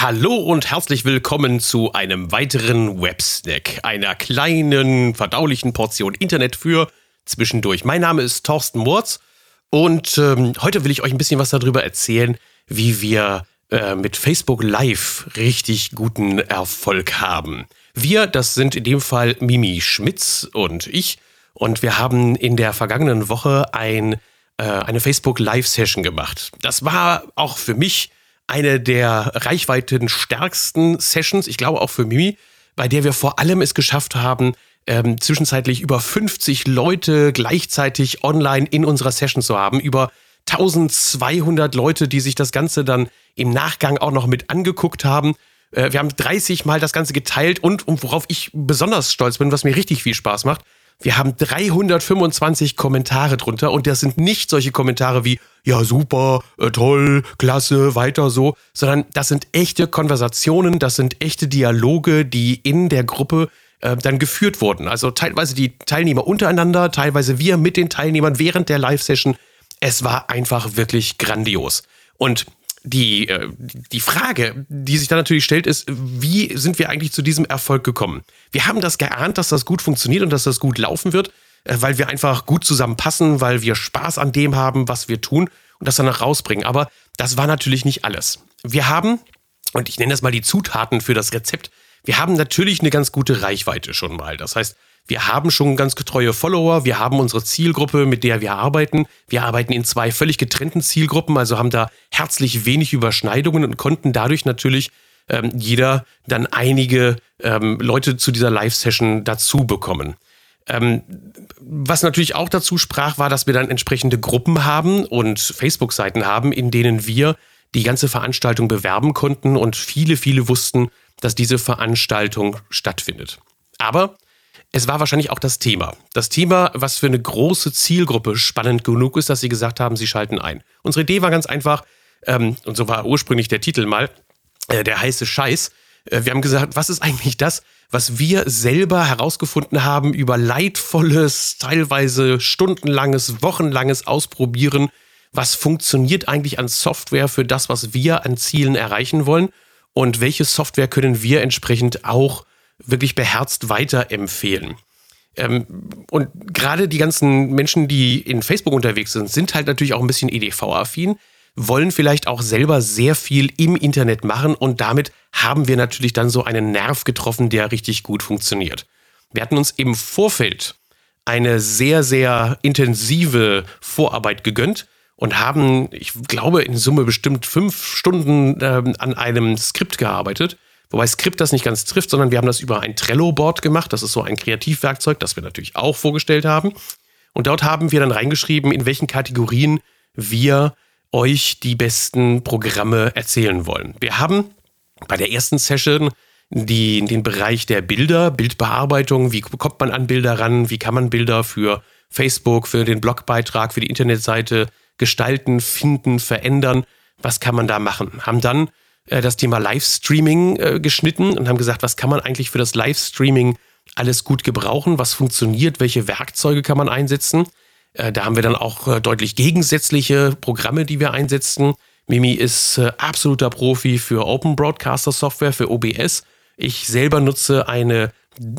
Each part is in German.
Hallo und herzlich willkommen zu einem weiteren Websnack, einer kleinen, verdaulichen Portion Internet für zwischendurch. Mein Name ist Thorsten Murz und ähm, heute will ich euch ein bisschen was darüber erzählen, wie wir äh, mit Facebook Live richtig guten Erfolg haben. Wir, das sind in dem Fall Mimi Schmitz und ich, und wir haben in der vergangenen Woche ein, äh, eine Facebook Live Session gemacht. Das war auch für mich eine der reichweitenstärksten Sessions, ich glaube auch für Mimi, bei der wir vor allem es geschafft haben, ähm, zwischenzeitlich über 50 Leute gleichzeitig online in unserer Session zu haben, über 1200 Leute, die sich das Ganze dann im Nachgang auch noch mit angeguckt haben. Äh, wir haben 30 Mal das Ganze geteilt und, und worauf ich besonders stolz bin, was mir richtig viel Spaß macht, wir haben 325 Kommentare drunter und das sind nicht solche Kommentare wie, ja, super, äh, toll, klasse, weiter so, sondern das sind echte Konversationen, das sind echte Dialoge, die in der Gruppe äh, dann geführt wurden. Also teilweise die Teilnehmer untereinander, teilweise wir mit den Teilnehmern während der Live-Session. Es war einfach wirklich grandios. Und die, äh, die Frage, die sich dann natürlich stellt, ist, wie sind wir eigentlich zu diesem Erfolg gekommen? Wir haben das geahnt, dass das gut funktioniert und dass das gut laufen wird, äh, weil wir einfach gut zusammenpassen, weil wir Spaß an dem haben, was wir tun und das dann auch rausbringen. Aber das war natürlich nicht alles. Wir haben, und ich nenne das mal die Zutaten für das Rezept, wir haben natürlich eine ganz gute Reichweite schon mal. Das heißt, wir haben schon ganz getreue Follower, wir haben unsere Zielgruppe, mit der wir arbeiten. Wir arbeiten in zwei völlig getrennten Zielgruppen, also haben da herzlich wenig Überschneidungen und konnten dadurch natürlich ähm, jeder dann einige ähm, Leute zu dieser Live-Session dazu bekommen. Ähm, was natürlich auch dazu sprach, war, dass wir dann entsprechende Gruppen haben und Facebook-Seiten haben, in denen wir die ganze Veranstaltung bewerben konnten und viele, viele wussten, dass diese Veranstaltung stattfindet. Aber es war wahrscheinlich auch das Thema. Das Thema, was für eine große Zielgruppe spannend genug ist, dass sie gesagt haben, sie schalten ein. Unsere Idee war ganz einfach, ähm, und so war ursprünglich der Titel mal, äh, der heiße Scheiß. Äh, wir haben gesagt, was ist eigentlich das, was wir selber herausgefunden haben über leidvolles, teilweise stundenlanges, wochenlanges Ausprobieren? Was funktioniert eigentlich an Software für das, was wir an Zielen erreichen wollen? Und welche Software können wir entsprechend auch wirklich beherzt weiterempfehlen. Ähm, und gerade die ganzen Menschen, die in Facebook unterwegs sind, sind halt natürlich auch ein bisschen EDV-affin, wollen vielleicht auch selber sehr viel im Internet machen und damit haben wir natürlich dann so einen Nerv getroffen, der richtig gut funktioniert. Wir hatten uns im Vorfeld eine sehr, sehr intensive Vorarbeit gegönnt und haben, ich glaube, in Summe bestimmt fünf Stunden äh, an einem Skript gearbeitet Wobei Skript das nicht ganz trifft, sondern wir haben das über ein Trello-Board gemacht. Das ist so ein Kreativwerkzeug, das wir natürlich auch vorgestellt haben. Und dort haben wir dann reingeschrieben, in welchen Kategorien wir euch die besten Programme erzählen wollen. Wir haben bei der ersten Session die, den Bereich der Bilder, Bildbearbeitung, wie kommt man an Bilder ran, wie kann man Bilder für Facebook, für den Blogbeitrag, für die Internetseite gestalten, finden, verändern, was kann man da machen. Haben dann äh, das Thema Livestreaming äh, geschnitten und haben gesagt, was kann man eigentlich für das Livestreaming alles gut gebrauchen, was funktioniert, welche Werkzeuge kann man einsetzen. Äh, da haben wir dann auch äh, deutlich gegensätzliche Programme, die wir einsetzen. Mimi ist äh, absoluter Profi für Open Broadcaster Software, für OBS. Ich selber nutze eine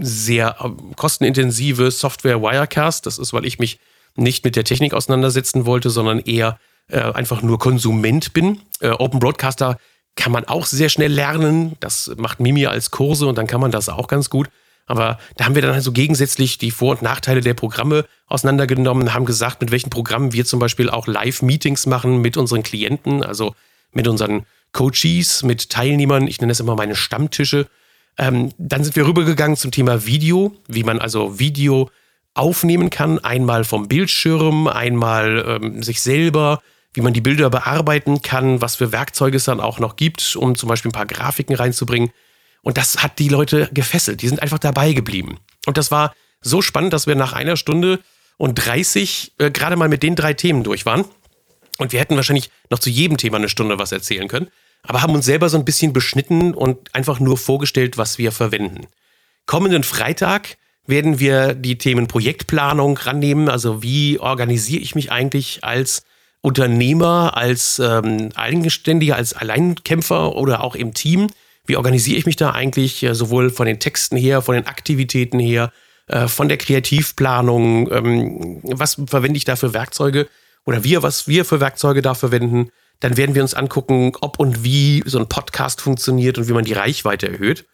sehr äh, kostenintensive Software Wirecast. Das ist, weil ich mich nicht mit der Technik auseinandersetzen wollte, sondern eher einfach nur Konsument bin. Open Broadcaster kann man auch sehr schnell lernen. Das macht Mimi als Kurse und dann kann man das auch ganz gut. Aber da haben wir dann also gegensätzlich die Vor- und Nachteile der Programme auseinandergenommen, haben gesagt, mit welchen Programmen wir zum Beispiel auch Live-Meetings machen mit unseren Klienten, also mit unseren Coaches, mit Teilnehmern. Ich nenne das immer meine Stammtische. Ähm, dann sind wir rübergegangen zum Thema Video, wie man also Video aufnehmen kann, einmal vom Bildschirm, einmal ähm, sich selber, wie man die Bilder bearbeiten kann, was für Werkzeuge es dann auch noch gibt, um zum Beispiel ein paar Grafiken reinzubringen. Und das hat die Leute gefesselt. Die sind einfach dabei geblieben. Und das war so spannend, dass wir nach einer Stunde und 30 äh, gerade mal mit den drei Themen durch waren. Und wir hätten wahrscheinlich noch zu jedem Thema eine Stunde was erzählen können, aber haben uns selber so ein bisschen beschnitten und einfach nur vorgestellt, was wir verwenden. Kommenden Freitag werden wir die Themen Projektplanung rannehmen, also wie organisiere ich mich eigentlich als Unternehmer, als ähm, Eigenständiger, als Alleinkämpfer oder auch im Team? Wie organisiere ich mich da eigentlich äh, sowohl von den Texten her, von den Aktivitäten her, äh, von der Kreativplanung? Ähm, was verwende ich da für Werkzeuge oder wir, was wir für Werkzeuge da verwenden? Dann werden wir uns angucken, ob und wie so ein Podcast funktioniert und wie man die Reichweite erhöht.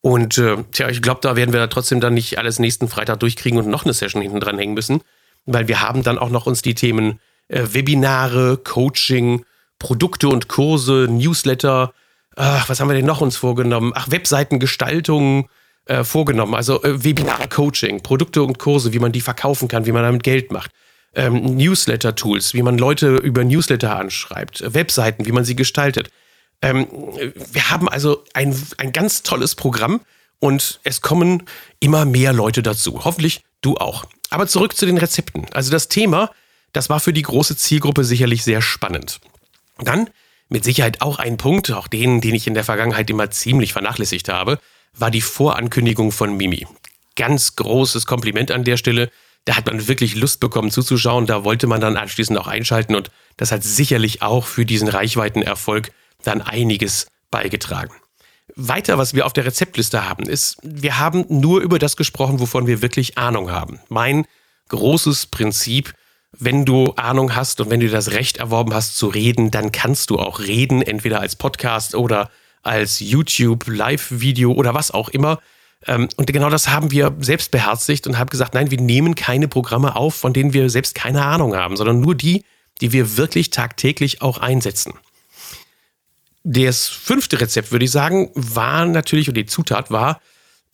Und äh, tja, ich glaube, da werden wir trotzdem dann nicht alles nächsten Freitag durchkriegen und noch eine Session hinten dran hängen müssen, weil wir haben dann auch noch uns die Themen Webinare, Coaching, Produkte und Kurse, Newsletter, ach, was haben wir denn noch uns vorgenommen? Ach, Webseitengestaltung äh, vorgenommen, also äh, Webinare, Coaching, Produkte und Kurse, wie man die verkaufen kann, wie man damit Geld macht. Ähm, Newsletter-Tools, wie man Leute über Newsletter anschreibt, Webseiten, wie man sie gestaltet. Ähm, wir haben also ein, ein ganz tolles Programm und es kommen immer mehr Leute dazu. Hoffentlich du auch. Aber zurück zu den Rezepten. Also das Thema, das war für die große Zielgruppe sicherlich sehr spannend. Dann mit Sicherheit auch ein Punkt, auch den, den ich in der Vergangenheit immer ziemlich vernachlässigt habe, war die Vorankündigung von Mimi. Ganz großes Kompliment an der Stelle. Da hat man wirklich Lust bekommen zuzuschauen. Da wollte man dann anschließend auch einschalten und das hat sicherlich auch für diesen Reichweitenerfolg dann einiges beigetragen. Weiter, was wir auf der Rezeptliste haben, ist, wir haben nur über das gesprochen, wovon wir wirklich Ahnung haben. Mein großes Prinzip, wenn du Ahnung hast und wenn du das Recht erworben hast zu reden, dann kannst du auch reden, entweder als Podcast oder als YouTube, Live-Video oder was auch immer. Ähm, und genau das haben wir selbst beherzigt und haben gesagt, nein, wir nehmen keine Programme auf, von denen wir selbst keine Ahnung haben, sondern nur die, die wir wirklich tagtäglich auch einsetzen. Das fünfte Rezept, würde ich sagen, war natürlich, und die Zutat war,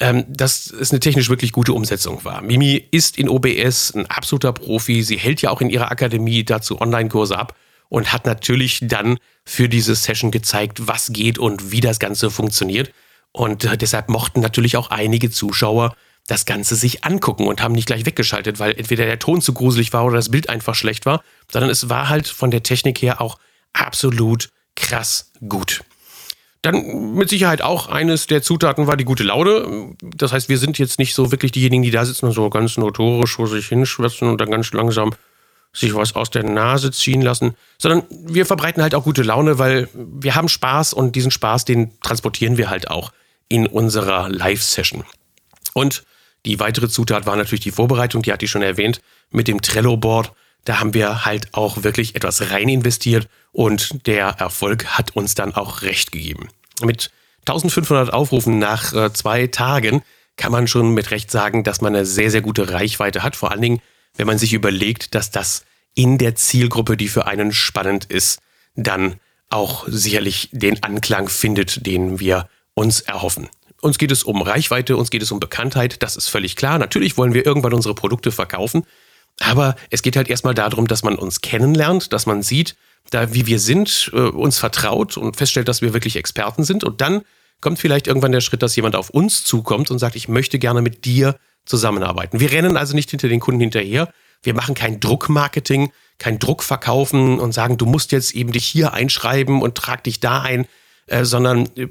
ähm, dass es eine technisch wirklich gute Umsetzung war. Mimi ist in OBS ein absoluter Profi. Sie hält ja auch in ihrer Akademie dazu Online-Kurse ab und hat natürlich dann für diese Session gezeigt, was geht und wie das Ganze funktioniert. Und äh, deshalb mochten natürlich auch einige Zuschauer das Ganze sich angucken und haben nicht gleich weggeschaltet, weil entweder der Ton zu gruselig war oder das Bild einfach schlecht war, sondern es war halt von der Technik her auch absolut krass gut. Dann mit Sicherheit auch eines der Zutaten war die gute Laune. Das heißt, wir sind jetzt nicht so wirklich diejenigen, die da sitzen und so ganz notorisch vor sich hinschwätzen und dann ganz langsam sich was aus der Nase ziehen lassen, sondern wir verbreiten halt auch gute Laune, weil wir haben Spaß und diesen Spaß, den transportieren wir halt auch in unserer Live-Session. Und die weitere Zutat war natürlich die Vorbereitung, die hatte ich schon erwähnt, mit dem Trello-Board. Da haben wir halt auch wirklich etwas rein investiert und der Erfolg hat uns dann auch recht gegeben. Mit 1500 Aufrufen nach äh, zwei Tagen kann man schon mit Recht sagen, dass man eine sehr, sehr gute Reichweite hat. Vor allen Dingen, wenn man sich überlegt, dass das in der Zielgruppe, die für einen spannend ist, dann auch sicherlich den Anklang findet, den wir uns erhoffen. Uns geht es um Reichweite, uns geht es um Bekanntheit, das ist völlig klar. Natürlich wollen wir irgendwann unsere Produkte verkaufen, aber es geht halt erstmal darum, dass man uns kennenlernt, dass man sieht, da wie wir sind, äh, uns vertraut und feststellt, dass wir wirklich Experten sind. Und dann kommt vielleicht irgendwann der Schritt, dass jemand auf uns zukommt und sagt, ich möchte gerne mit dir zusammenarbeiten. Wir rennen also nicht hinter den Kunden hinterher. Wir machen kein Druckmarketing, kein Druckverkaufen und sagen, du musst jetzt eben dich hier einschreiben und trag dich da ein, äh, sondern äh,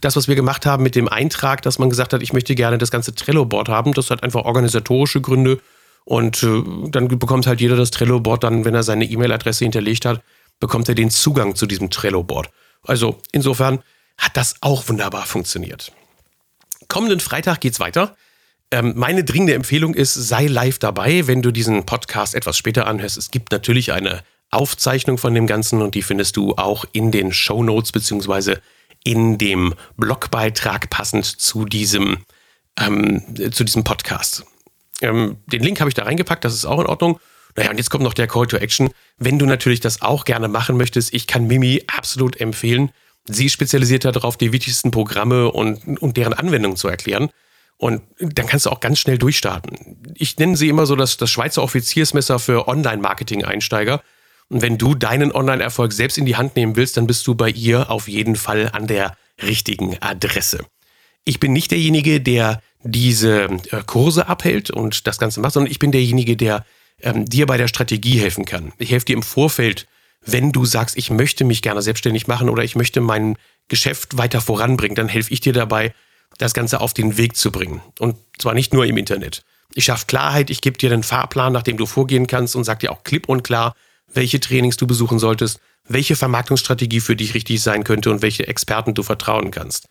das, was wir gemacht haben mit dem Eintrag, dass man gesagt hat, ich möchte gerne das ganze Trello-Board haben, das hat einfach organisatorische Gründe und äh, dann bekommt halt jeder das Trello-Board dann, wenn er seine E-Mail-Adresse hinterlegt hat, bekommt er den Zugang zu diesem Trello-Board. Also insofern hat das auch wunderbar funktioniert. Kommenden Freitag geht's weiter. Ähm, meine dringende Empfehlung ist, sei live dabei, wenn du diesen Podcast etwas später anhörst. Es gibt natürlich eine Aufzeichnung von dem Ganzen und die findest du auch in den Show Notes beziehungsweise in dem Blogbeitrag passend zu diesem, ähm, zu diesem Podcast. Ähm, den Link habe ich da reingepackt, das ist auch in Ordnung. Naja, und jetzt kommt noch der Call to Action. Wenn du natürlich das auch gerne machen möchtest, ich kann Mimi absolut empfehlen. Sie spezialisiert darauf, die wichtigsten Programme und, und deren Anwendung zu erklären. Und dann kannst du auch ganz schnell durchstarten. Ich nenne sie immer so das, das Schweizer Offiziersmesser für Online-Marketing-Einsteiger. Und wenn du deinen Online-Erfolg selbst in die Hand nehmen willst, dann bist du bei ihr auf jeden Fall an der richtigen Adresse. Ich bin nicht derjenige, der diese äh, Kurse abhält und das Ganze macht, sondern ich bin derjenige, der ähm, dir bei der Strategie helfen kann. Ich helfe dir im Vorfeld, wenn du sagst, ich möchte mich gerne selbstständig machen oder ich möchte mein Geschäft weiter voranbringen, dann helfe ich dir dabei, das Ganze auf den Weg zu bringen. Und zwar nicht nur im Internet. Ich schaffe Klarheit, ich gebe dir den Fahrplan, nach dem du vorgehen kannst und sag dir auch klipp und klar, welche Trainings du besuchen solltest, welche Vermarktungsstrategie für dich richtig sein könnte und welche Experten du vertrauen kannst.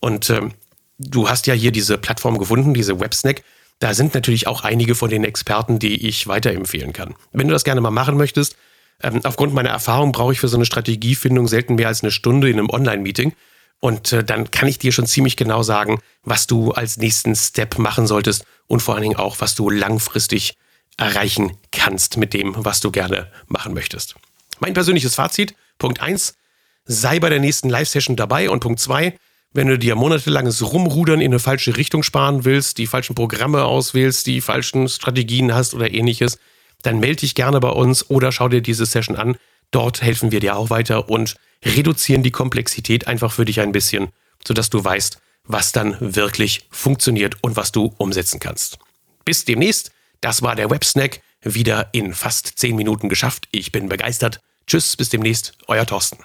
Und ähm, du hast ja hier diese Plattform gefunden, diese Websnack. Da sind natürlich auch einige von den Experten, die ich weiterempfehlen kann. Wenn du das gerne mal machen möchtest, ähm, aufgrund meiner Erfahrung brauche ich für so eine Strategiefindung selten mehr als eine Stunde in einem Online-Meeting. Und äh, dann kann ich dir schon ziemlich genau sagen, was du als nächsten Step machen solltest und vor allen Dingen auch, was du langfristig erreichen kannst mit dem, was du gerne machen möchtest. Mein persönliches Fazit, Punkt eins: sei bei der nächsten Live-Session dabei und Punkt zwei: wenn du dir monatelanges Rumrudern in eine falsche Richtung sparen willst, die falschen Programme auswählst, die falschen Strategien hast oder ähnliches, dann melde dich gerne bei uns oder schau dir diese Session an. Dort helfen wir dir auch weiter und reduzieren die Komplexität einfach für dich ein bisschen, sodass du weißt, was dann wirklich funktioniert und was du umsetzen kannst. Bis demnächst. Das war der Websnack. Wieder in fast 10 Minuten geschafft. Ich bin begeistert. Tschüss, bis demnächst. Euer Thorsten.